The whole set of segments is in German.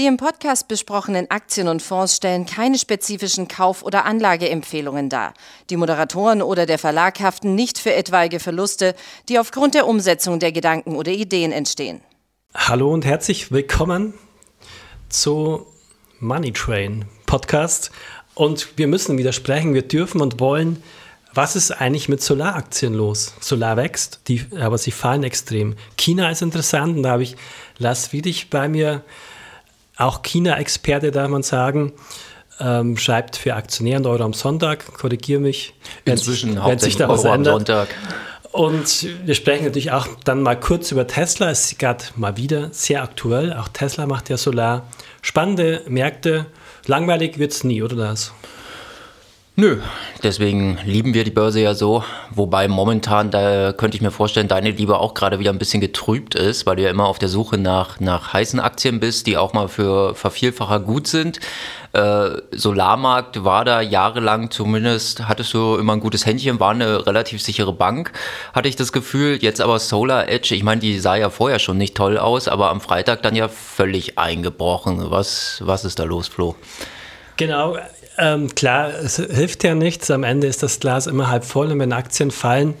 Die im Podcast besprochenen Aktien und Fonds stellen keine spezifischen Kauf- oder Anlageempfehlungen dar. Die Moderatoren oder der Verlag haften nicht für etwaige Verluste, die aufgrund der Umsetzung der Gedanken oder Ideen entstehen. Hallo und herzlich willkommen zu Money Train Podcast. Und wir müssen widersprechen, wir dürfen und wollen was ist eigentlich mit Solaraktien los? Solar wächst, die, aber sie fallen extrem. China ist interessant und da habe ich Lars Wiedig bei mir, auch China-Experte, darf man sagen. Ähm, schreibt für Aktionäre und Euro am Sonntag, korrigiere mich. Inzwischen wenn, wenn sich da Euro am Sonntag. Und wir sprechen natürlich auch dann mal kurz über Tesla. Es ist gerade mal wieder sehr aktuell. Auch Tesla macht ja Solar. Spannende Märkte. Langweilig wird es nie, oder das? Nö, deswegen lieben wir die Börse ja so. Wobei momentan, da könnte ich mir vorstellen, deine Liebe auch gerade wieder ein bisschen getrübt ist, weil du ja immer auf der Suche nach, nach heißen Aktien bist, die auch mal für Vervielfacher gut sind. Äh, Solarmarkt war da jahrelang zumindest, hattest du immer ein gutes Händchen, war eine relativ sichere Bank, hatte ich das Gefühl. Jetzt aber Solar Edge, ich meine, die sah ja vorher schon nicht toll aus, aber am Freitag dann ja völlig eingebrochen. Was, was ist da los, Flo? Genau, ähm, klar, es hilft ja nichts. Am Ende ist das Glas immer halb voll und wenn Aktien fallen,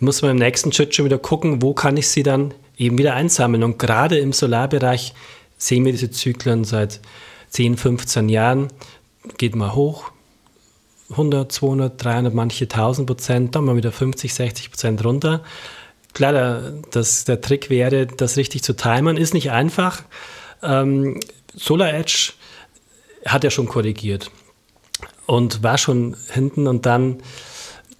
muss man im nächsten Schritt schon wieder gucken, wo kann ich sie dann eben wieder einsammeln. Und gerade im Solarbereich sehen wir diese Zyklen seit 10, 15 Jahren. Geht mal hoch, 100, 200, 300, manche 1000 Prozent, dann mal wieder 50, 60 Prozent runter. Klar, der, das, der Trick wäre, das richtig zu timen, ist nicht einfach. Ähm, Solar Edge hat ja schon korrigiert und war schon hinten und dann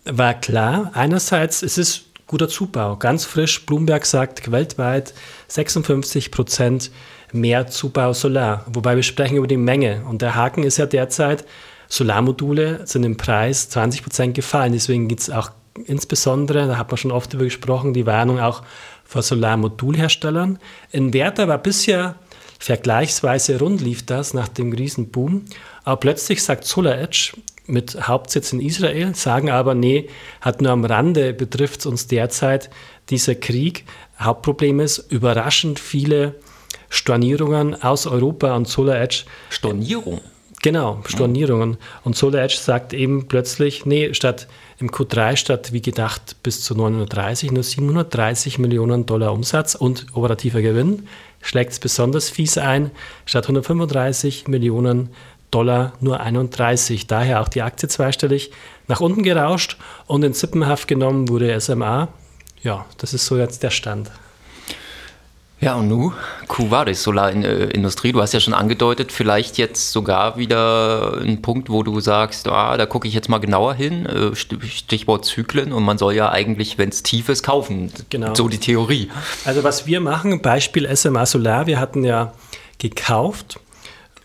war klar, einerseits es ist guter Zubau, ganz frisch, Bloomberg sagt weltweit 56 Prozent mehr Zubau Solar, wobei wir sprechen über die Menge. Und der Haken ist ja derzeit, Solarmodule sind im Preis 20 Prozent gefallen, deswegen gibt es auch insbesondere, da hat man schon oft darüber gesprochen, die Warnung auch vor Solarmodulherstellern. Inverter war bisher vergleichsweise rund lief das nach dem Riesenboom aber plötzlich sagt SolarEdge mit Hauptsitz in Israel, sagen aber, nee, hat nur am Rande betrifft uns derzeit dieser Krieg. Hauptproblem ist überraschend viele Stornierungen aus Europa und SolarEdge. Stornierung? Genau, Stornierungen. Und SolarEdge sagt eben plötzlich, nee, statt im Q3 statt wie gedacht bis zu 930 nur 730 Millionen Dollar Umsatz und operativer Gewinn schlägt es besonders fies ein, statt 135 Millionen Dollar Dollar nur 31. Daher auch die Aktie zweistellig nach unten gerauscht und in Zippenhaft genommen wurde SMA. Ja, das ist so jetzt der Stand. Ja, und nu, Kuvaris, Solarindustrie, du hast ja schon angedeutet, vielleicht jetzt sogar wieder ein Punkt, wo du sagst, ah, da gucke ich jetzt mal genauer hin, äh, Stichwort Zyklen und man soll ja eigentlich, wenn es tief ist, kaufen. Genau. So die Theorie. Also was wir machen, Beispiel SMA Solar, wir hatten ja gekauft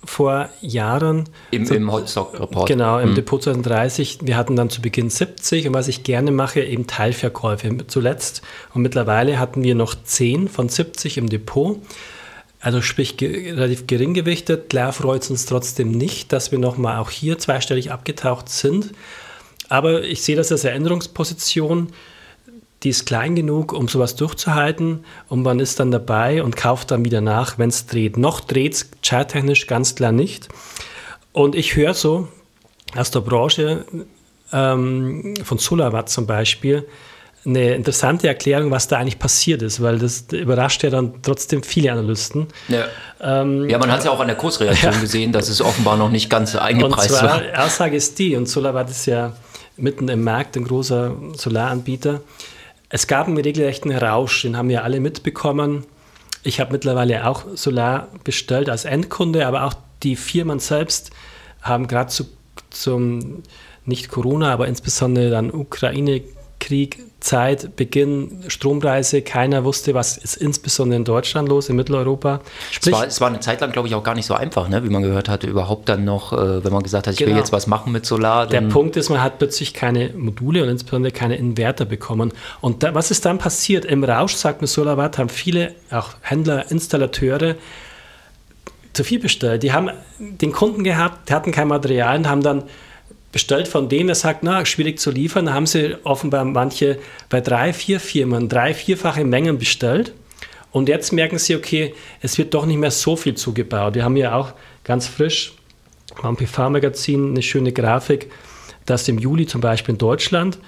vor Jahren. Im, so, im Holzstock-Report. Genau, im hm. Depot 2030. Wir hatten dann zu Beginn 70 und was ich gerne mache, eben Teilverkäufe zuletzt. Und mittlerweile hatten wir noch 10 von 70 im Depot. Also sprich ge relativ gering gewichtet. Klar freut es uns trotzdem nicht, dass wir nochmal auch hier zweistellig abgetaucht sind. Aber ich sehe das als Erinnerungsposition die ist klein genug, um sowas durchzuhalten und man ist dann dabei und kauft dann wieder nach, wenn es dreht. Noch dreht es charttechnisch ganz klar nicht. Und ich höre so aus der Branche ähm, von Solawatt zum Beispiel eine interessante Erklärung, was da eigentlich passiert ist, weil das überrascht ja dann trotzdem viele Analysten. Ja, ähm, ja man hat es ja auch an der Kursreaktion ja. gesehen, dass es offenbar noch nicht ganz eingepreist und zwar, war. Aussage ist die, und Solawatt ist ja mitten im Markt ein großer Solaranbieter es gab einen regelrechten Rausch, den haben wir alle mitbekommen. Ich habe mittlerweile auch Solar bestellt als Endkunde, aber auch die Firmen selbst haben gerade zu, zum, nicht Corona, aber insbesondere dann Ukraine-Krieg Zeit, Beginn, Strompreise, keiner wusste, was ist insbesondere in Deutschland los, in Mitteleuropa. Sprich, es, war, es war eine Zeit lang, glaube ich, auch gar nicht so einfach, ne? wie man gehört hatte, überhaupt dann noch, äh, wenn man gesagt hat, ich genau. will jetzt was machen mit Solar. Der Punkt ist, man hat plötzlich keine Module und insbesondere keine Inverter bekommen. Und da, was ist dann passiert? Im Rausch, sagt mir SolarWatt, haben viele, auch Händler, Installateure, zu viel bestellt. Die haben den Kunden gehabt, die hatten kein Material und haben dann bestellt von dem, der sagt, na, schwierig zu liefern, haben sie offenbar manche bei drei, vier Firmen drei, vierfache Mengen bestellt. Und jetzt merken sie, okay, es wird doch nicht mehr so viel zugebaut. Wir haben ja auch ganz frisch am PV-Magazin eine schöne Grafik, dass im Juli zum Beispiel in Deutschland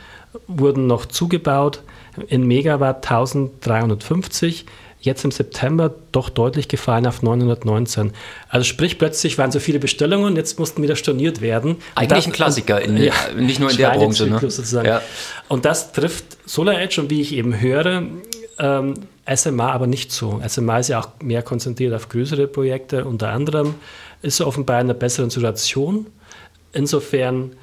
wurden noch zugebaut in Megawatt 1350 jetzt im September doch deutlich gefallen auf 919. Also sprich, plötzlich waren so viele Bestellungen, jetzt mussten wieder storniert werden. Eigentlich das, ein Klassiker, in, ja, nicht nur in der Branche. Ne? Sozusagen. Ja. Und das trifft SolarEdge und wie ich eben höre, ähm, SMA aber nicht so. SMA ist ja auch mehr konzentriert auf größere Projekte, unter anderem ist offenbar in einer besseren Situation. Insofern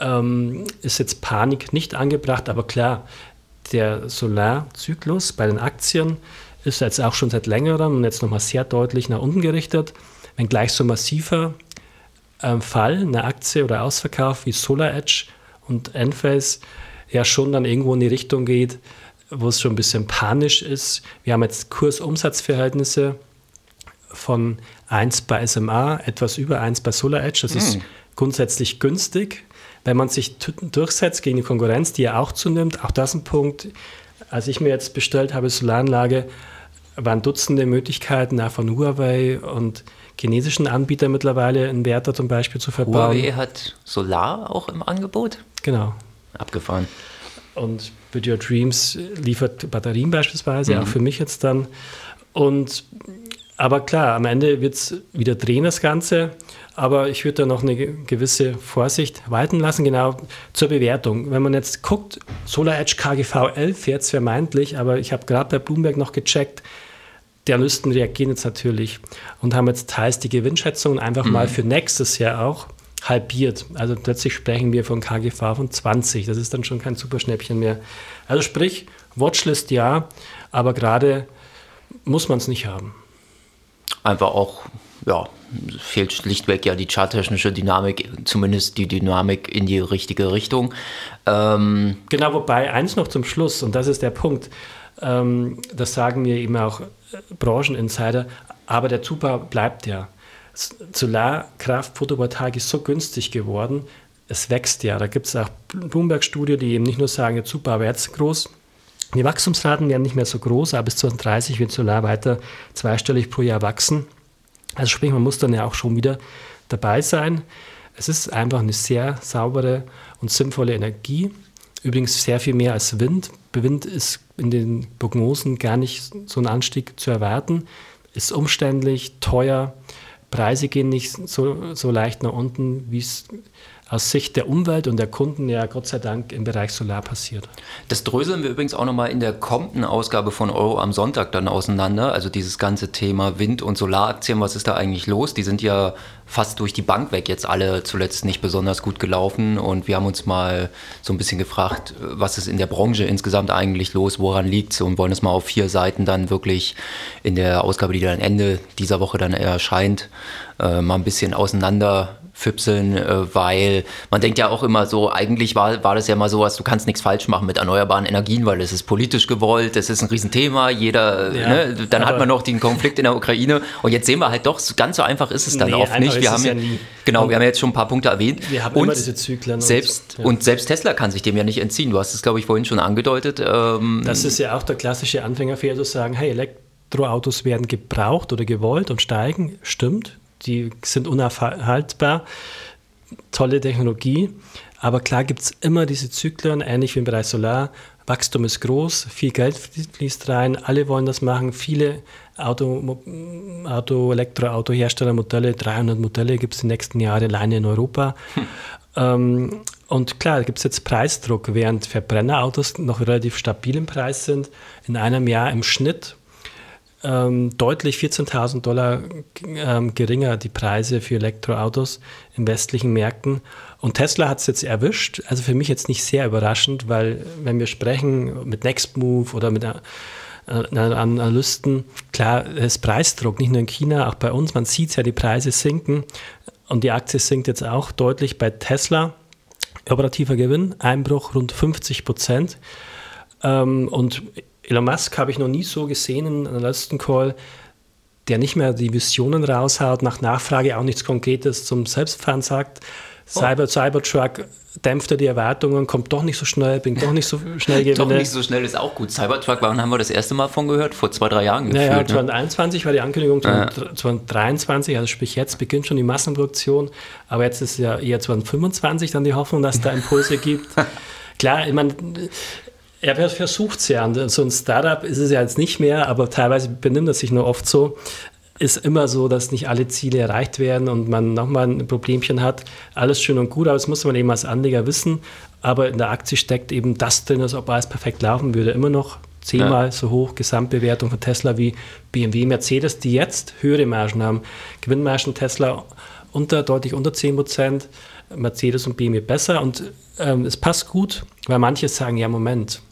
ähm, ist jetzt Panik nicht angebracht, aber klar, der Solarzyklus bei den Aktien ist jetzt auch schon seit längerem und jetzt nochmal sehr deutlich nach unten gerichtet. Wenn gleich so massiver ähm, Fall, eine Aktie oder Ausverkauf wie SolarEdge und Enphase ja schon dann irgendwo in die Richtung geht, wo es schon ein bisschen panisch ist. Wir haben jetzt Kursumsatzverhältnisse von 1 bei SMA, etwas über 1 bei SolarEdge. Das mm. ist hm. grundsätzlich günstig. Wenn man sich durchsetzt gegen die Konkurrenz, die ja auch zunimmt, auch das ein Punkt. Als ich mir jetzt bestellt habe, Solaranlage, waren Dutzende Möglichkeiten, auch von Huawei und chinesischen Anbietern mittlerweile Inverter zum Beispiel zu verbauen. Huawei hat Solar auch im Angebot? Genau. Abgefahren. Und Your Dreams liefert Batterien beispielsweise, mhm. auch für mich jetzt dann. Und aber klar, am Ende wird es wieder drehen, das Ganze. Aber ich würde da noch eine gewisse Vorsicht walten lassen, genau zur Bewertung. Wenn man jetzt guckt, Solar Edge KGV 11 jetzt vermeintlich, aber ich habe gerade bei Bloomberg noch gecheckt, die Analysten reagieren jetzt natürlich und haben jetzt teils die Gewinnschätzungen einfach mhm. mal für nächstes Jahr auch halbiert. Also plötzlich sprechen wir von KGV von 20. Das ist dann schon kein Superschnäppchen mehr. Also sprich, Watchlist ja, aber gerade muss man es nicht haben einfach auch, ja, fehlt schlichtweg ja die charttechnische Dynamik, zumindest die Dynamik in die richtige Richtung. Ähm genau, wobei eins noch zum Schluss, und das ist der Punkt, ähm, das sagen mir eben auch äh, Brancheninsider, aber der Zubau bleibt ja. Solarkraft, Photovoltaik ist so günstig geworden, es wächst ja. Da gibt es auch Bloomberg-Studien, die eben nicht nur sagen, der Zubau jetzt groß, die Wachstumsraten werden nicht mehr so groß, aber bis 2030 wird Solar weiter zweistellig pro Jahr wachsen. Also sprich, man muss dann ja auch schon wieder dabei sein. Es ist einfach eine sehr saubere und sinnvolle Energie. Übrigens sehr viel mehr als Wind. Bei Wind ist in den Prognosen gar nicht so ein Anstieg zu erwarten. Ist umständlich, teuer. Preise gehen nicht so, so leicht nach unten, wie es aus Sicht der Umwelt und der Kunden ja Gott sei Dank im Bereich Solar passiert. Das dröseln wir übrigens auch nochmal in der kommenden Ausgabe von Euro am Sonntag dann auseinander. Also dieses ganze Thema Wind- und Solaraktien, was ist da eigentlich los? Die sind ja fast durch die Bank weg jetzt alle zuletzt nicht besonders gut gelaufen und wir haben uns mal so ein bisschen gefragt, was ist in der Branche insgesamt eigentlich los, woran liegt es und wollen es mal auf vier Seiten dann wirklich in der Ausgabe, die dann Ende dieser Woche dann erscheint, äh, mal ein bisschen auseinander füpseln, äh, weil man denkt ja auch immer so, eigentlich war, war das ja mal so, was du kannst nichts falsch machen mit erneuerbaren Energien, weil es ist politisch gewollt, es ist ein Riesenthema, jeder, ja, ne? dann hat man noch den Konflikt in der Ukraine und jetzt sehen wir halt doch, ganz so einfach ist es dann nee, oft nicht. Wir haben ja, genau, wir haben jetzt schon ein paar Punkte erwähnt. Wir haben und immer diese Zyklen. Selbst, und, ja. und selbst Tesla kann sich dem ja nicht entziehen. Du hast es, glaube ich, vorhin schon angedeutet. Ähm, das ist ja auch der klassische Anfängerfehler zu sagen, hey, Elektroautos werden gebraucht oder gewollt und steigen. Stimmt, die sind unaufhaltbar. Tolle Technologie. Aber klar gibt es immer diese Zyklen, ähnlich wie im Bereich Solar. Wachstum ist groß, viel Geld fließt rein, alle wollen das machen. Viele Auto, Auto Elektroautoherstellermodelle, 300 Modelle gibt es die nächsten Jahre alleine in Europa. Hm. Ähm, und klar, gibt es jetzt Preisdruck, während Verbrennerautos noch relativ stabil im Preis sind. In einem Jahr im Schnitt ähm, deutlich 14.000 Dollar ähm, geringer die Preise für Elektroautos in westlichen Märkten. Und Tesla hat es jetzt erwischt. Also für mich jetzt nicht sehr überraschend, weil wenn wir sprechen mit Nextmove oder mit äh, Analysten, klar, ist Preisdruck, nicht nur in China, auch bei uns. Man sieht ja, die Preise sinken. Und die Aktie sinkt jetzt auch deutlich bei Tesla. Operativer Gewinn, Einbruch rund 50 Prozent. Ähm, und Elon Musk habe ich noch nie so gesehen in einem letzten Call, der nicht mehr die Visionen raushaut, nach Nachfrage auch nichts Konkretes zum Selbstfahren sagt, Cyber, Cybertruck dämpft er die Erwartungen, kommt doch nicht so schnell, bringt doch nicht so schnell Gewinne. doch nicht so schnell ist auch gut. Cybertruck, wann haben wir das erste Mal von gehört? Vor zwei, drei Jahren gefühlt. Naja, 2021 ne? war die Ankündigung, 2023, also sprich jetzt beginnt schon die Massenproduktion, aber jetzt ist ja eher 2025 dann die Hoffnung, dass es da Impulse gibt. Klar, ich meine, er versucht es ja. So ein Startup ist es ja jetzt nicht mehr, aber teilweise benimmt er sich nur oft so ist immer so, dass nicht alle Ziele erreicht werden und man nochmal ein Problemchen hat. Alles schön und gut, aber das muss man eben als Anleger wissen. Aber in der Aktie steckt eben das drin, als ob alles perfekt laufen würde. Immer noch zehnmal ja. so hoch Gesamtbewertung von Tesla wie BMW, Mercedes, die jetzt höhere Margen haben. Gewinnmargen Tesla unter, deutlich unter 10 Prozent, Mercedes und BMW besser. Und ähm, es passt gut, weil manche sagen, ja, Moment,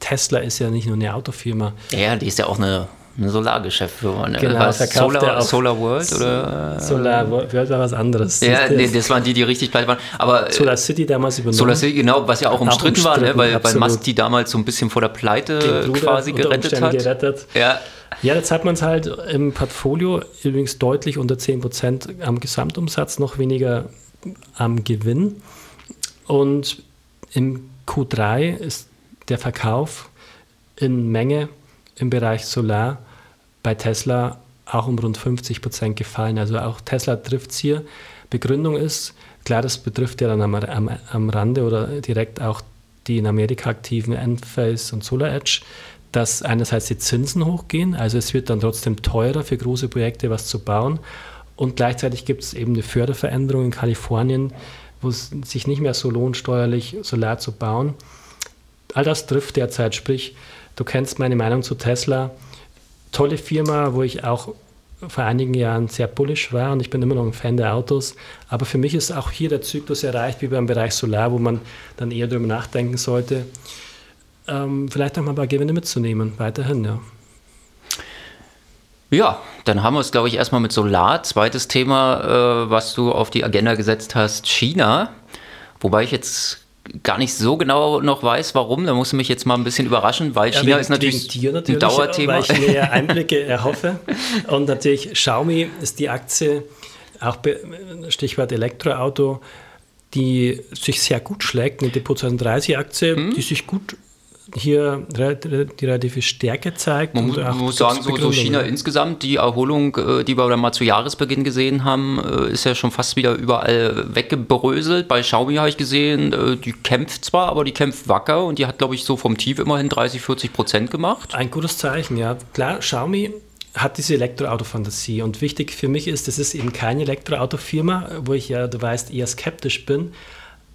Tesla ist ja nicht nur eine Autofirma. Ja, die ist ja auch eine ein Solargeschäftsführer. Ne? Genau, was, Solar, Solar World oder? Solar World war was anderes. Ja, nee, das waren die, die richtig pleite waren. Aber, Solar City damals übernommen. Solar City, genau, was ja auch umstritten, auch umstritten war, ne? weil, weil Musk die damals so ein bisschen vor der Pleite quasi gerettet hat. Gerettet. Ja. Ja, jetzt hat man es halt im Portfolio übrigens deutlich unter 10% am Gesamtumsatz, noch weniger am Gewinn. Und im Q3 ist der Verkauf in Menge im Bereich Solar bei Tesla auch um rund 50 Prozent gefallen. Also auch Tesla trifft es hier. Begründung ist, klar, das betrifft ja dann am, am, am Rande oder direkt auch die in Amerika aktiven Enphase und SolarEdge, dass einerseits die Zinsen hochgehen, also es wird dann trotzdem teurer für große Projekte was zu bauen und gleichzeitig gibt es eben eine Förderveränderung in Kalifornien, wo es sich nicht mehr so lohnt, steuerlich Solar zu bauen. All das trifft derzeit, sprich, du kennst meine Meinung zu Tesla tolle Firma, wo ich auch vor einigen Jahren sehr bullish war und ich bin immer noch ein Fan der Autos. Aber für mich ist auch hier der Zyklus erreicht, wie beim Bereich Solar, wo man dann eher darüber nachdenken sollte, ähm, vielleicht auch mal ein paar Gewinne mitzunehmen, weiterhin, ja. Ja, dann haben wir es, glaube ich, erstmal mit Solar. Zweites Thema, äh, was du auf die Agenda gesetzt hast, China. Wobei ich jetzt gar nicht so genau noch weiß, warum. Da musst du mich jetzt mal ein bisschen überraschen, weil ja, China ist natürlich, natürlich ein Dauerthema. Weil ich mir Einblicke erhoffe. Und natürlich Xiaomi ist die Aktie, auch Stichwort Elektroauto, die sich sehr gut schlägt, eine Depot 2030 Aktie, hm? die sich gut hier die relative Stärke zeigt. Man muss, muss sagen, so, so, China insgesamt, die Erholung, äh, die wir dann mal zu Jahresbeginn gesehen haben, äh, ist ja schon fast wieder überall weggebröselt. Bei Xiaomi habe ich gesehen, äh, die kämpft zwar, aber die kämpft wacker und die hat, glaube ich, so vom Tief immerhin 30, 40 Prozent gemacht. Ein gutes Zeichen, ja. Klar, Xiaomi hat diese Elektroauto-Fantasie und wichtig für mich ist, das ist eben keine Elektroautofirma, wo ich ja, du weißt, eher skeptisch bin,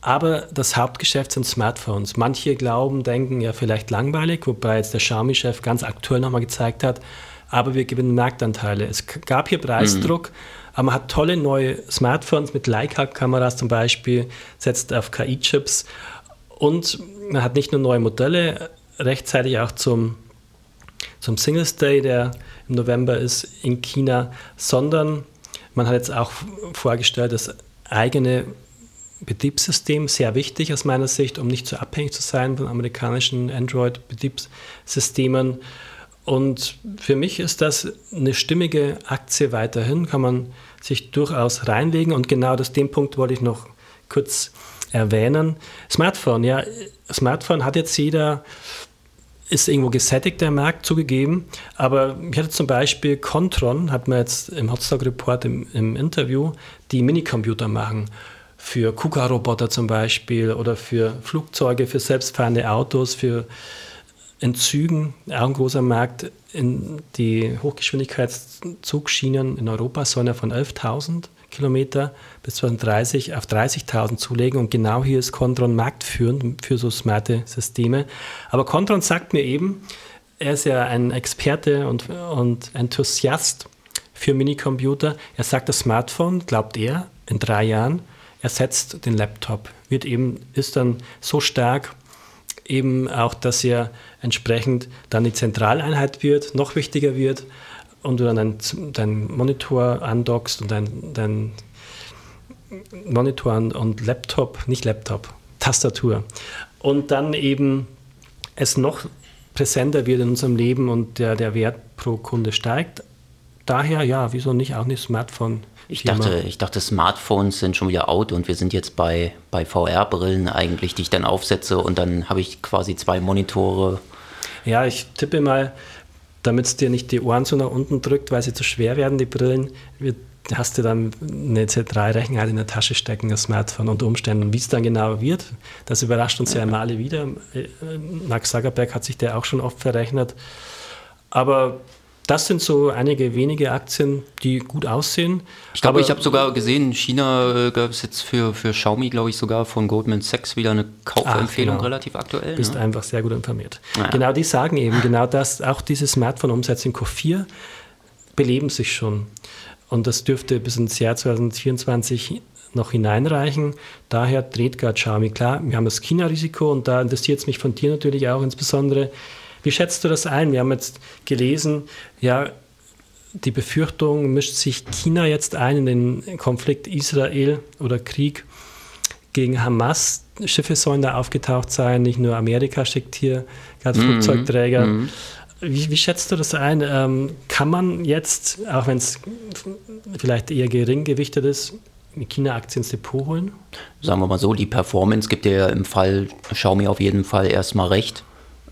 aber das Hauptgeschäft sind Smartphones. Manche glauben, denken ja vielleicht langweilig, wobei jetzt der Xiaomi-Chef ganz aktuell nochmal gezeigt hat, aber wir gewinnen Marktanteile. Es gab hier Preisdruck, mhm. aber man hat tolle neue Smartphones mit Leica-Kameras zum Beispiel, setzt auf KI-Chips und man hat nicht nur neue Modelle, rechtzeitig auch zum, zum Singles Day, der im November ist in China, sondern man hat jetzt auch vorgestellt, das eigene Betriebssystem sehr wichtig aus meiner Sicht, um nicht zu so abhängig zu sein von amerikanischen Android-Betriebssystemen. Und für mich ist das eine stimmige Aktie weiterhin, kann man sich durchaus reinlegen. Und genau aus dem Punkt wollte ich noch kurz erwähnen. Smartphone, ja, Smartphone hat jetzt jeder, ist irgendwo gesättigt, der Markt zugegeben. Aber ich hatte zum Beispiel Contron, hat man jetzt im Hotstock Report im, im Interview, die Minicomputer machen für KUKA-Roboter zum Beispiel oder für Flugzeuge, für selbstfahrende Autos, für in Zügen, auch ein großer Markt. In die Hochgeschwindigkeitszugschienen in Europa sollen ja von 11.000 Kilometer bis 2030 auf 30.000 zulegen und genau hier ist Contron marktführend für so smarte Systeme. Aber Contron sagt mir eben, er ist ja ein Experte und, und Enthusiast für Minicomputer. Er sagt, das Smartphone, glaubt er, in drei Jahren ersetzt den Laptop, wird eben, ist dann so stark, eben auch, dass er entsprechend dann die Zentraleinheit wird, noch wichtiger wird und du dann deinen dein Monitor andockst und dein, dein Monitor und Laptop, nicht Laptop, Tastatur. Und dann eben es noch präsenter wird in unserem Leben und der, der Wert pro Kunde steigt. Daher, ja, wieso nicht auch ein Smartphone Ich dachte, ich dachte, Smartphones sind schon wieder out und wir sind jetzt bei, bei VR-Brillen eigentlich, die ich dann aufsetze und dann habe ich quasi zwei Monitore. Ja, ich tippe mal, damit es dir nicht die Ohren so nach unten drückt, weil sie zu schwer werden, die Brillen, hast du dann eine Z3-Rechenheit in der Tasche stecken, das Smartphone unter Umständen. Wie es dann genau wird, das überrascht uns ja immer alle wieder. Äh, Mark Zuckerberg hat sich der auch schon oft verrechnet. Aber das sind so einige wenige Aktien, die gut aussehen. Ich glaube, ich habe sogar gesehen, in China äh, gab es jetzt für, für Xiaomi, glaube ich, sogar von Goldman Sachs wieder eine Kaufempfehlung, genau. relativ aktuell. Du bist ne? einfach sehr gut informiert. Naja. Genau, die sagen eben genau das, auch diese Smartphone-Umsätze in Q4 beleben sich schon. Und das dürfte bis ins Jahr 2024 noch hineinreichen. Daher dreht gerade Xiaomi. Klar, wir haben das China-Risiko und da interessiert es mich von dir natürlich auch insbesondere, wie schätzt du das ein? Wir haben jetzt gelesen, ja, die Befürchtung, mischt sich China jetzt ein in den Konflikt Israel oder Krieg gegen Hamas. Schiffe sollen da aufgetaucht sein, nicht nur Amerika schickt hier gerade mhm. Flugzeugträger. Mhm. Wie, wie, schätzt du das ein? Ähm, kann man jetzt, auch wenn es vielleicht eher gering gewichtet ist, China-Aktien ins Depot holen? Sagen wir mal so, die Performance gibt dir im Fall Xiaomi auf jeden Fall erstmal recht.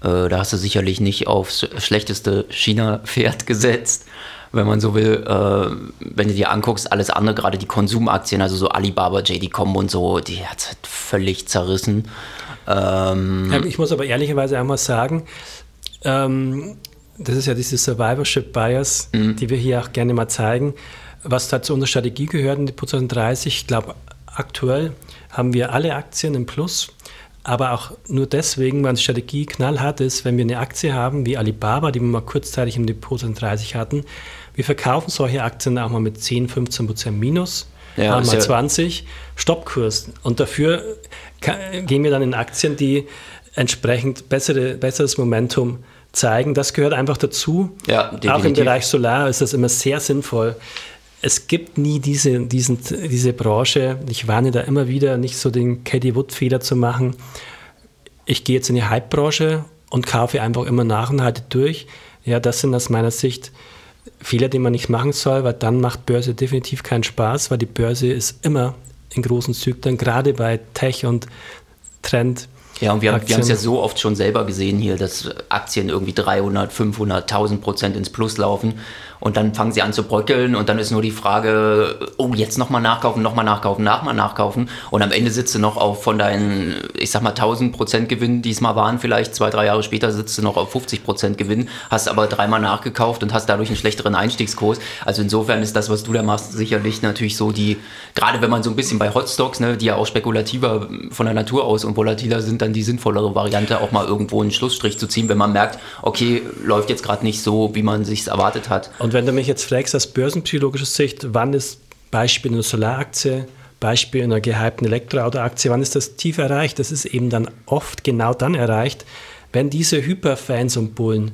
Äh, da hast du sicherlich nicht aufs schlechteste China-Pferd gesetzt, wenn man so will. Äh, wenn du dir anguckst, alles andere, gerade die Konsumaktien, also so Alibaba, JD.com und so, die hat es halt völlig zerrissen. Ähm ich muss aber ehrlicherweise einmal sagen, ähm, das ist ja diese Survivorship Bias, mhm. die wir hier auch gerne mal zeigen, was da zu unserer Strategie gehört in die 2030. Ich glaube, aktuell haben wir alle Aktien im Plus aber auch nur deswegen, weil die Strategie knallhart ist, wenn wir eine Aktie haben wie Alibaba, die wir mal kurzzeitig im Depot 30 hatten, wir verkaufen solche Aktien auch mal mit 10, 15 Prozent Minus, ja, mal 20, Stoppkurs. Und dafür gehen wir dann in Aktien, die entsprechend bessere, besseres Momentum zeigen. Das gehört einfach dazu. Ja, auch im Bereich Solar ist das immer sehr sinnvoll, es gibt nie diese, diesen, diese Branche. Ich warne da immer wieder, nicht so den Caddy Wood-Fehler zu machen. Ich gehe jetzt in die Hype-Branche und kaufe einfach immer nach und halte durch. Ja, das sind aus meiner Sicht Fehler, die man nicht machen soll, weil dann macht Börse definitiv keinen Spaß, weil die Börse ist immer in großen Zyklen, gerade bei Tech und Trend. Ja, und wir, wir haben es ja so oft schon selber gesehen hier, dass Aktien irgendwie 300, 500, 1000 Prozent ins Plus laufen und dann fangen sie an zu bröckeln und dann ist nur die Frage, oh, jetzt nochmal nachkaufen, nochmal nachkaufen, nochmal nachkaufen. Und am Ende sitzt du noch auf von deinen, ich sag mal, 1000 Prozent Gewinn, die es mal waren, vielleicht zwei, drei Jahre später sitzt du noch auf 50 Prozent Gewinn, hast aber dreimal nachgekauft und hast dadurch einen schlechteren Einstiegskurs. Also insofern ist das, was du da machst, sicherlich natürlich so die, gerade wenn man so ein bisschen bei Hotstocks, ne, die ja auch spekulativer von der Natur aus und volatiler sind, dann die sinnvollere Variante, auch mal irgendwo einen Schlussstrich zu ziehen, wenn man merkt, okay, läuft jetzt gerade nicht so, wie man sich erwartet hat. Und wenn du mich jetzt fragst aus börsenpsychologischer Sicht, wann ist Beispiel in einer Solaraktie, Beispiel in einer gehypten Elektroautoaktie, wann ist das tief erreicht? Das ist eben dann oft genau dann erreicht, wenn diese Hyperfans und Bullen,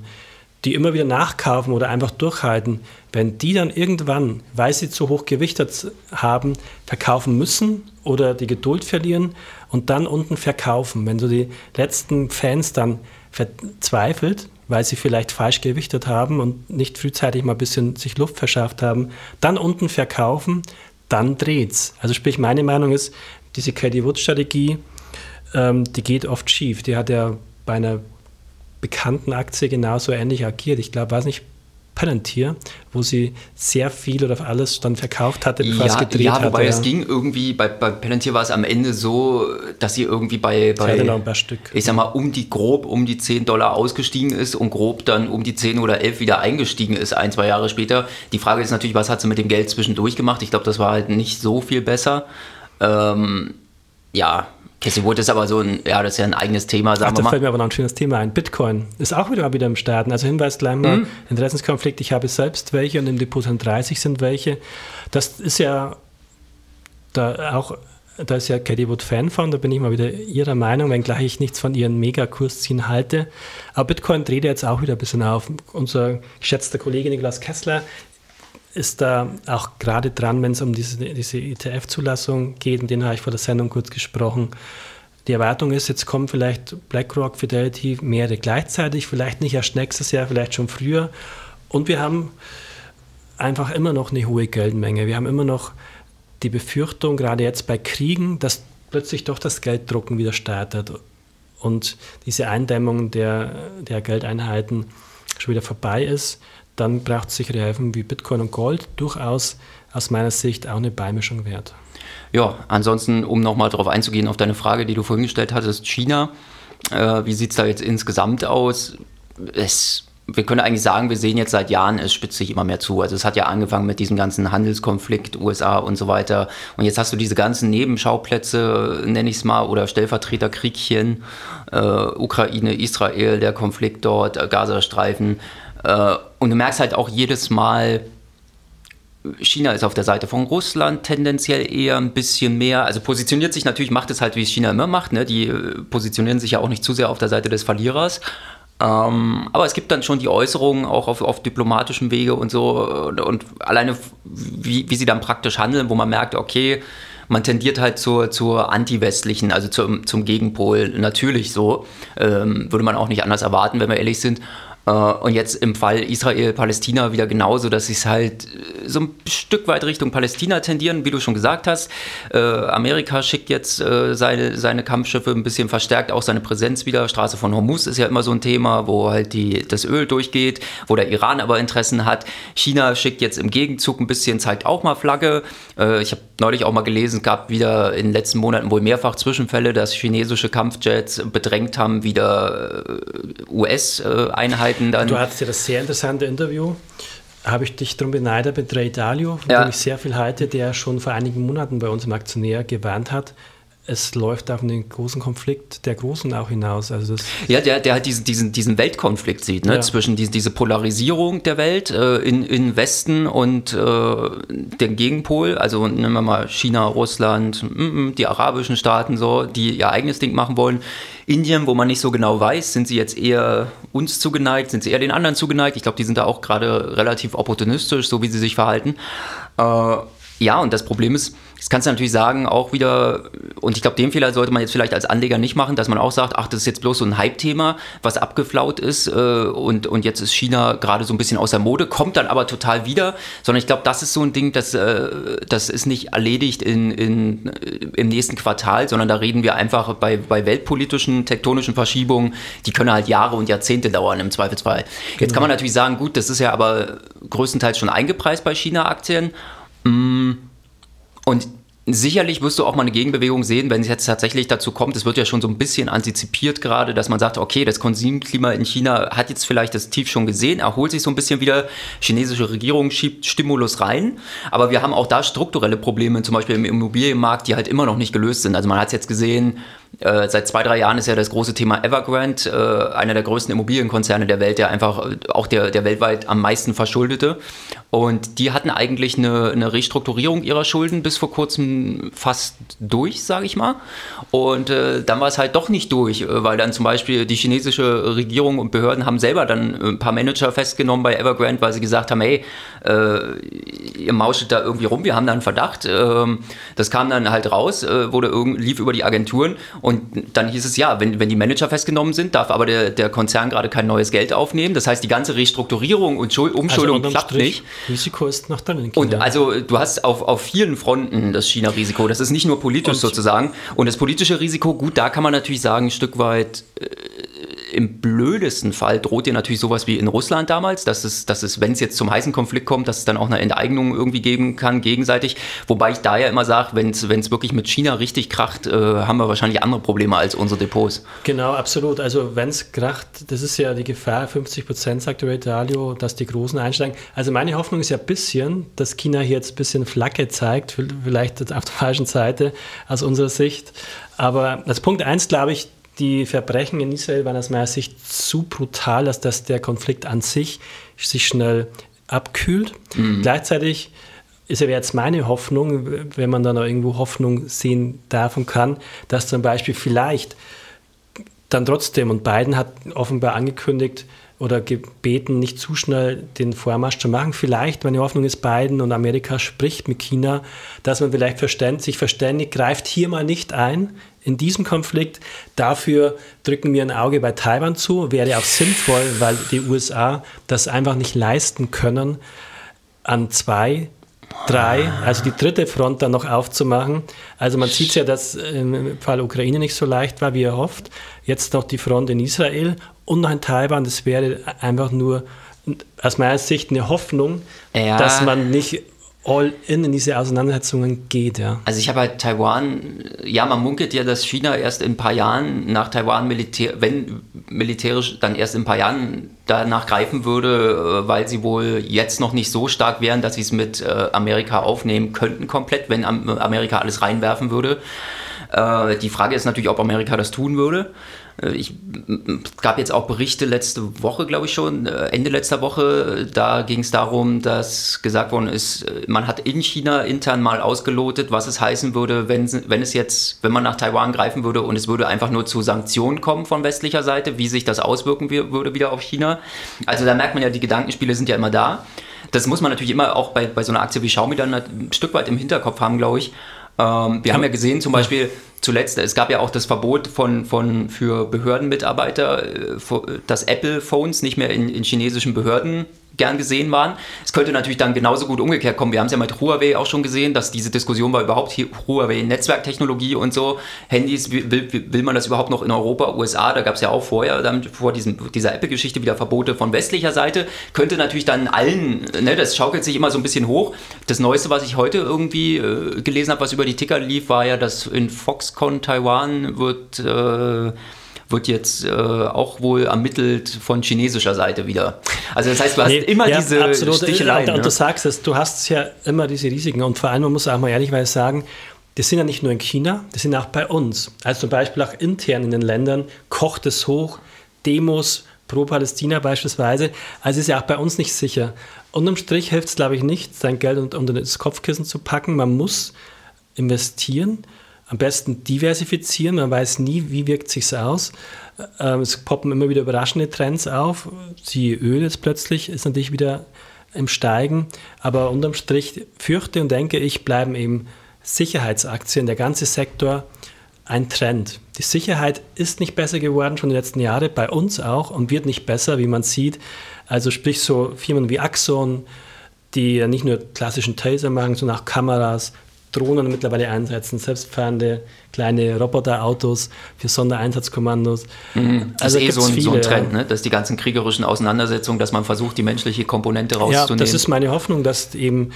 die immer wieder nachkaufen oder einfach durchhalten, wenn die dann irgendwann, weil sie zu hoch gewichtet haben, verkaufen müssen oder die Geduld verlieren und dann unten verkaufen. Wenn du die letzten Fans dann verzweifelt, weil sie vielleicht falsch gewichtet haben und nicht frühzeitig mal ein bisschen sich Luft verschafft haben, dann unten verkaufen, dann dreht's. Also sprich, meine Meinung ist, diese Katie Wood Strategie, ähm, die geht oft schief. Die hat ja bei einer bekannten Aktie genauso ähnlich agiert. Ich glaube, weiß nicht, Palantir, wo sie sehr viel oder alles dann verkauft hatte, bevor ja, es gedreht ja, wobei hatte. es ging irgendwie, bei, bei Palantir war es am Ende so, dass sie irgendwie bei, bei ich sag mal, um die grob um die 10 Dollar ausgestiegen ist und grob dann um die 10 oder 11 wieder eingestiegen ist, ein, zwei Jahre später. Die Frage ist natürlich, was hat sie mit dem Geld zwischendurch gemacht? Ich glaube, das war halt nicht so viel besser. Ähm, ja, Cassie Wood ist aber so ein, ja, das ist ja ein eigenes Thema, sagen Ach, da fällt mir aber noch ein schönes Thema ein. Bitcoin ist auch wieder mal wieder im Starten. Also Hinweis gleich mal, mhm. Interessenskonflikt, ich habe selbst welche und im Depot 30 sind welche. Das ist ja da auch, da ist ja Katie Wood Fan von, da bin ich mal wieder ihrer Meinung, wenngleich ich nichts von ihren Megakursziehen halte. Aber Bitcoin dreht jetzt auch wieder ein bisschen auf. Unser geschätzter Kollege Niklas Kessler ist da auch gerade dran, wenn es um diese, diese ETF-Zulassung geht, mit denen habe ich vor der Sendung kurz gesprochen. Die Erwartung ist, jetzt kommen vielleicht BlackRock, Fidelity, mehrere gleichzeitig, vielleicht nicht erst nächstes Jahr, vielleicht schon früher. Und wir haben einfach immer noch eine hohe Geldmenge. Wir haben immer noch die Befürchtung, gerade jetzt bei Kriegen, dass plötzlich doch das Gelddrucken wieder startet und diese Eindämmung der, der Geldeinheiten schon wieder vorbei ist, dann braucht sichere Häfen wie Bitcoin und Gold durchaus aus meiner Sicht auch eine Beimischung wert. Ja, ansonsten, um nochmal darauf einzugehen, auf deine Frage, die du vorhin gestellt hattest, China, äh, wie sieht es da jetzt insgesamt aus? Es wir können eigentlich sagen, wir sehen jetzt seit Jahren, es spitzt sich immer mehr zu. Also es hat ja angefangen mit diesem ganzen Handelskonflikt, USA und so weiter. Und jetzt hast du diese ganzen Nebenschauplätze, nenne ich es mal, oder Stellvertreterkriegchen, äh, Ukraine, Israel, der Konflikt dort, Gazastreifen. Äh, und du merkst halt auch jedes Mal, China ist auf der Seite von Russland tendenziell eher ein bisschen mehr, also positioniert sich natürlich, macht es halt, wie es China immer macht, ne? die äh, positionieren sich ja auch nicht zu sehr auf der Seite des Verlierers, ähm, aber es gibt dann schon die Äußerungen auch auf, auf diplomatischem Wege und so und, und alleine wie, wie sie dann praktisch handeln, wo man merkt, okay, man tendiert halt zur, zur anti-westlichen, also zum, zum Gegenpol, natürlich so. Ähm, würde man auch nicht anders erwarten, wenn wir ehrlich sind. Äh, und jetzt im Fall Israel-Palästina wieder genauso, dass sie es halt äh, so ein Stück weit Richtung Palästina tendieren, wie du schon gesagt hast. Äh, Amerika schickt jetzt seine, seine Kampfschiffe ein bisschen verstärkt, auch seine Präsenz wieder. Straße von Hormuz ist ja immer so ein Thema, wo halt die, das Öl durchgeht, wo der Iran aber Interessen hat. China schickt jetzt im Gegenzug ein bisschen, zeigt auch mal Flagge. ich habe neulich auch mal gelesen, gab wieder in den letzten Monaten wohl mehrfach Zwischenfälle, dass chinesische Kampfjets bedrängt haben, wieder US-Einheiten Seiten dann. Du hattest ja das sehr interessante Interview. Habe ich dich darum beneidet mit Ray Dalio, von ja. dem ich sehr viel halte, der schon vor einigen Monaten bei uns im Aktionär gewarnt hat, es läuft auf einen großen Konflikt der Großen auch hinaus. Also das ja, der, der halt diesen, diesen, diesen Weltkonflikt sieht, ne? Ja. zwischen die, diese Polarisierung der Welt äh, in, in Westen und äh, dem Gegenpol. Also nehmen wir mal China, Russland, die arabischen Staaten, so, die ihr eigenes Ding machen wollen. Indien, wo man nicht so genau weiß, sind sie jetzt eher uns zugeneigt, sind sie eher den anderen zugeneigt. Ich glaube, die sind da auch gerade relativ opportunistisch, so wie sie sich verhalten. Äh, ja, und das Problem ist, das kannst du natürlich sagen, auch wieder, und ich glaube, den Fehler sollte man jetzt vielleicht als Anleger nicht machen, dass man auch sagt, ach, das ist jetzt bloß so ein Hype-Thema, was abgeflaut ist äh, und, und jetzt ist China gerade so ein bisschen aus der Mode, kommt dann aber total wieder, sondern ich glaube, das ist so ein Ding, das, äh, das ist nicht erledigt in, in, im nächsten Quartal, sondern da reden wir einfach bei, bei weltpolitischen, tektonischen Verschiebungen, die können halt Jahre und Jahrzehnte dauern im Zweifelsfall. Genau. Jetzt kann man natürlich sagen, gut, das ist ja aber größtenteils schon eingepreist bei China-Aktien. Mm, und Sicherlich wirst du auch mal eine Gegenbewegung sehen, wenn es jetzt tatsächlich dazu kommt. Es wird ja schon so ein bisschen antizipiert gerade, dass man sagt, okay, das Konsumklima in China hat jetzt vielleicht das Tief schon gesehen, erholt sich so ein bisschen wieder. Chinesische Regierung schiebt Stimulus rein. Aber wir haben auch da strukturelle Probleme, zum Beispiel im Immobilienmarkt, die halt immer noch nicht gelöst sind. Also man hat es jetzt gesehen, äh, seit zwei, drei Jahren ist ja das große Thema Evergrande, äh, einer der größten Immobilienkonzerne der Welt, der einfach äh, auch der, der weltweit am meisten verschuldete. Und die hatten eigentlich eine, eine Restrukturierung ihrer Schulden bis vor kurzem fast durch, sage ich mal. Und äh, dann war es halt doch nicht durch, äh, weil dann zum Beispiel die chinesische Regierung und Behörden haben selber dann ein paar Manager festgenommen bei Evergrande, weil sie gesagt haben, hey, ihr mauschelt da irgendwie rum, wir haben da einen Verdacht. Ähm, das kam dann halt raus, wurde lief über die Agenturen und dann hieß es ja, wenn, wenn die Manager festgenommen sind, darf aber der, der Konzern gerade kein neues Geld aufnehmen. Das heißt, die ganze Restrukturierung und Umschuldung also klappt nicht. Risiko ist noch drin. Und also du hast auf, auf vielen Fronten das China-Risiko. Das ist nicht nur politisch und sozusagen. Und das politische Risiko, gut, da kann man natürlich sagen, ein Stück weit. Äh, im blödesten Fall droht dir natürlich sowas wie in Russland damals, dass es, dass es wenn es jetzt zum heißen Konflikt kommt, dass es dann auch eine Enteignung irgendwie geben kann, gegenseitig. Wobei ich da ja immer sage, wenn es wirklich mit China richtig kracht, äh, haben wir wahrscheinlich andere Probleme als unsere Depots. Genau, absolut. Also wenn es kracht, das ist ja die Gefahr, 50 Prozent, sagt Ray Dalio, dass die Großen einsteigen. Also meine Hoffnung ist ja ein bisschen, dass China hier jetzt ein bisschen Flagge zeigt, vielleicht auf der falschen Seite aus unserer Sicht. Aber als Punkt eins glaube ich, die Verbrechen in Israel waren aus meiner Sicht zu brutal, als dass der Konflikt an sich sich schnell abkühlt. Mhm. Gleichzeitig ist ja jetzt meine Hoffnung, wenn man dann auch irgendwo Hoffnung sehen darf und kann, dass zum Beispiel vielleicht dann trotzdem, und Biden hat offenbar angekündigt oder gebeten, nicht zu schnell den Vormarsch zu machen. Vielleicht, meine Hoffnung ist, Biden und Amerika spricht mit China, dass man vielleicht verständ, sich verständigt, greift hier mal nicht ein, in diesem Konflikt. Dafür drücken wir ein Auge bei Taiwan zu. Wäre auch sinnvoll, weil die USA das einfach nicht leisten können, an zwei, drei, also die dritte Front dann noch aufzumachen. Also man sieht ja, dass im Fall Ukraine nicht so leicht war, wie er hofft. Jetzt noch die Front in Israel und noch in Taiwan. Das wäre einfach nur aus meiner Sicht eine Hoffnung, ja. dass man nicht all in in diese Auseinandersetzungen geht, ja. Also ich habe halt Taiwan, ja, man munkelt ja, dass China erst in ein paar Jahren nach Taiwan militär, wenn militärisch, dann erst in ein paar Jahren danach greifen würde, äh, weil sie wohl jetzt noch nicht so stark wären, dass sie es mit äh, Amerika aufnehmen könnten komplett, wenn Amerika alles reinwerfen würde. Äh, die Frage ist natürlich, ob Amerika das tun würde. Äh, ich gab jetzt auch Berichte letzte Woche, glaube ich schon, äh, Ende letzter Woche. Da ging es darum, dass gesagt worden ist, äh, man hat in China intern mal ausgelotet, was es heißen würde, wenn, wenn es jetzt, wenn man nach Taiwan greifen würde und es würde einfach nur zu Sanktionen kommen von westlicher Seite, wie sich das auswirken würde wieder auf China. Also da merkt man ja, die Gedankenspiele sind ja immer da. Das muss man natürlich immer auch bei, bei so einer Aktie wie Xiaomi dann ein Stück weit im Hinterkopf haben, glaube ich. Ähm, wir haben ja gesehen, zum Beispiel zuletzt, es gab ja auch das Verbot von, von für Behördenmitarbeiter, äh, dass Apple-Phones nicht mehr in, in chinesischen Behörden gern gesehen waren. Es könnte natürlich dann genauso gut umgekehrt kommen. Wir haben es ja mit Huawei auch schon gesehen, dass diese Diskussion war überhaupt hier Huawei Netzwerktechnologie und so. Handys, will, will man das überhaupt noch in Europa, USA? Da gab es ja auch vorher, dann, vor diesem, dieser Apple-Geschichte wieder Verbote von westlicher Seite. Könnte natürlich dann allen, ne, das schaukelt sich immer so ein bisschen hoch. Das Neueste, was ich heute irgendwie äh, gelesen habe, was über die Ticker lief, war ja, dass in Foxconn Taiwan wird... Äh, wird jetzt äh, auch wohl ermittelt von chinesischer Seite wieder. Also das heißt, du hast nee, immer ja, diese absolut. Sticheleien. Und, und, ne? du sagst es, du hast ja immer diese Risiken. Und vor allem, man muss auch mal ehrlichweise sagen, die sind ja nicht nur in China, die sind auch bei uns. Also zum Beispiel auch intern in den Ländern kocht es hoch, Demos pro Palästina beispielsweise. Also ist ja auch bei uns nicht sicher. Unterm Strich hilft es, glaube ich, nicht, sein Geld unter das Kopfkissen zu packen. Man muss investieren am besten diversifizieren. Man weiß nie, wie wirkt sich aus. Ähm, es poppen immer wieder überraschende Trends auf. Siehe Öl jetzt plötzlich ist natürlich wieder im Steigen. Aber unterm Strich fürchte und denke ich, bleiben eben Sicherheitsaktien, der ganze Sektor, ein Trend. Die Sicherheit ist nicht besser geworden, schon die letzten Jahre, bei uns auch, und wird nicht besser, wie man sieht. Also sprich so Firmen wie Axon, die ja nicht nur klassischen Taser machen, sondern auch Kameras, Drohnen mittlerweile einsetzen, selbstfahrende kleine Roboterautos für Sondereinsatzkommandos. Mhm. Das also ist eh so ein, so ein, Trend, ne? dass die ganzen kriegerischen Auseinandersetzungen, dass man versucht, die menschliche Komponente rauszunehmen. Ja, das ist meine Hoffnung, dass eben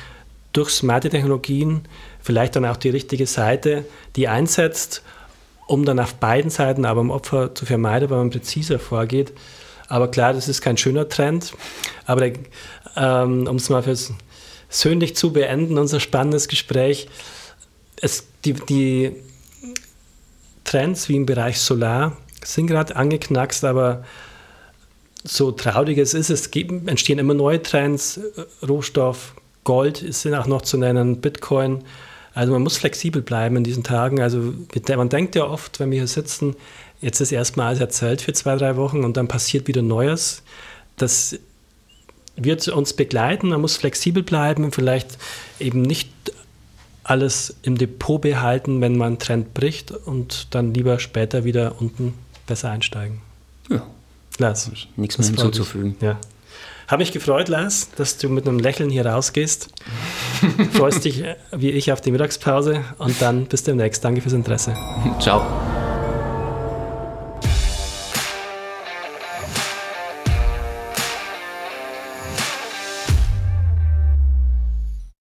durch smarte Technologien vielleicht dann auch die richtige Seite die einsetzt, um dann auf beiden Seiten aber im Opfer zu vermeiden, weil man präziser vorgeht. Aber klar, das ist kein schöner Trend. Aber ähm, um es mal fürs söhnlich zu beenden, unser spannendes Gespräch. Es, die, die Trends wie im Bereich Solar sind gerade angeknackst, aber so traurig es ist, es gibt, entstehen immer neue Trends. Rohstoff, Gold sind auch noch zu nennen, Bitcoin. Also man muss flexibel bleiben in diesen Tagen. Also man denkt ja oft, wenn wir hier sitzen, jetzt ist erstmal alles erzählt für zwei, drei Wochen und dann passiert wieder Neues. Das wird uns begleiten. Man muss flexibel bleiben, vielleicht eben nicht alles im Depot behalten, wenn man einen Trend bricht und dann lieber später wieder unten besser einsteigen. Ja. Lars. Nichts mehr hinzuzufügen. Ja. Habe mich gefreut, Lars, dass du mit einem Lächeln hier rausgehst. Freust dich wie ich auf die Mittagspause und dann bis demnächst. Danke fürs Interesse. Ciao.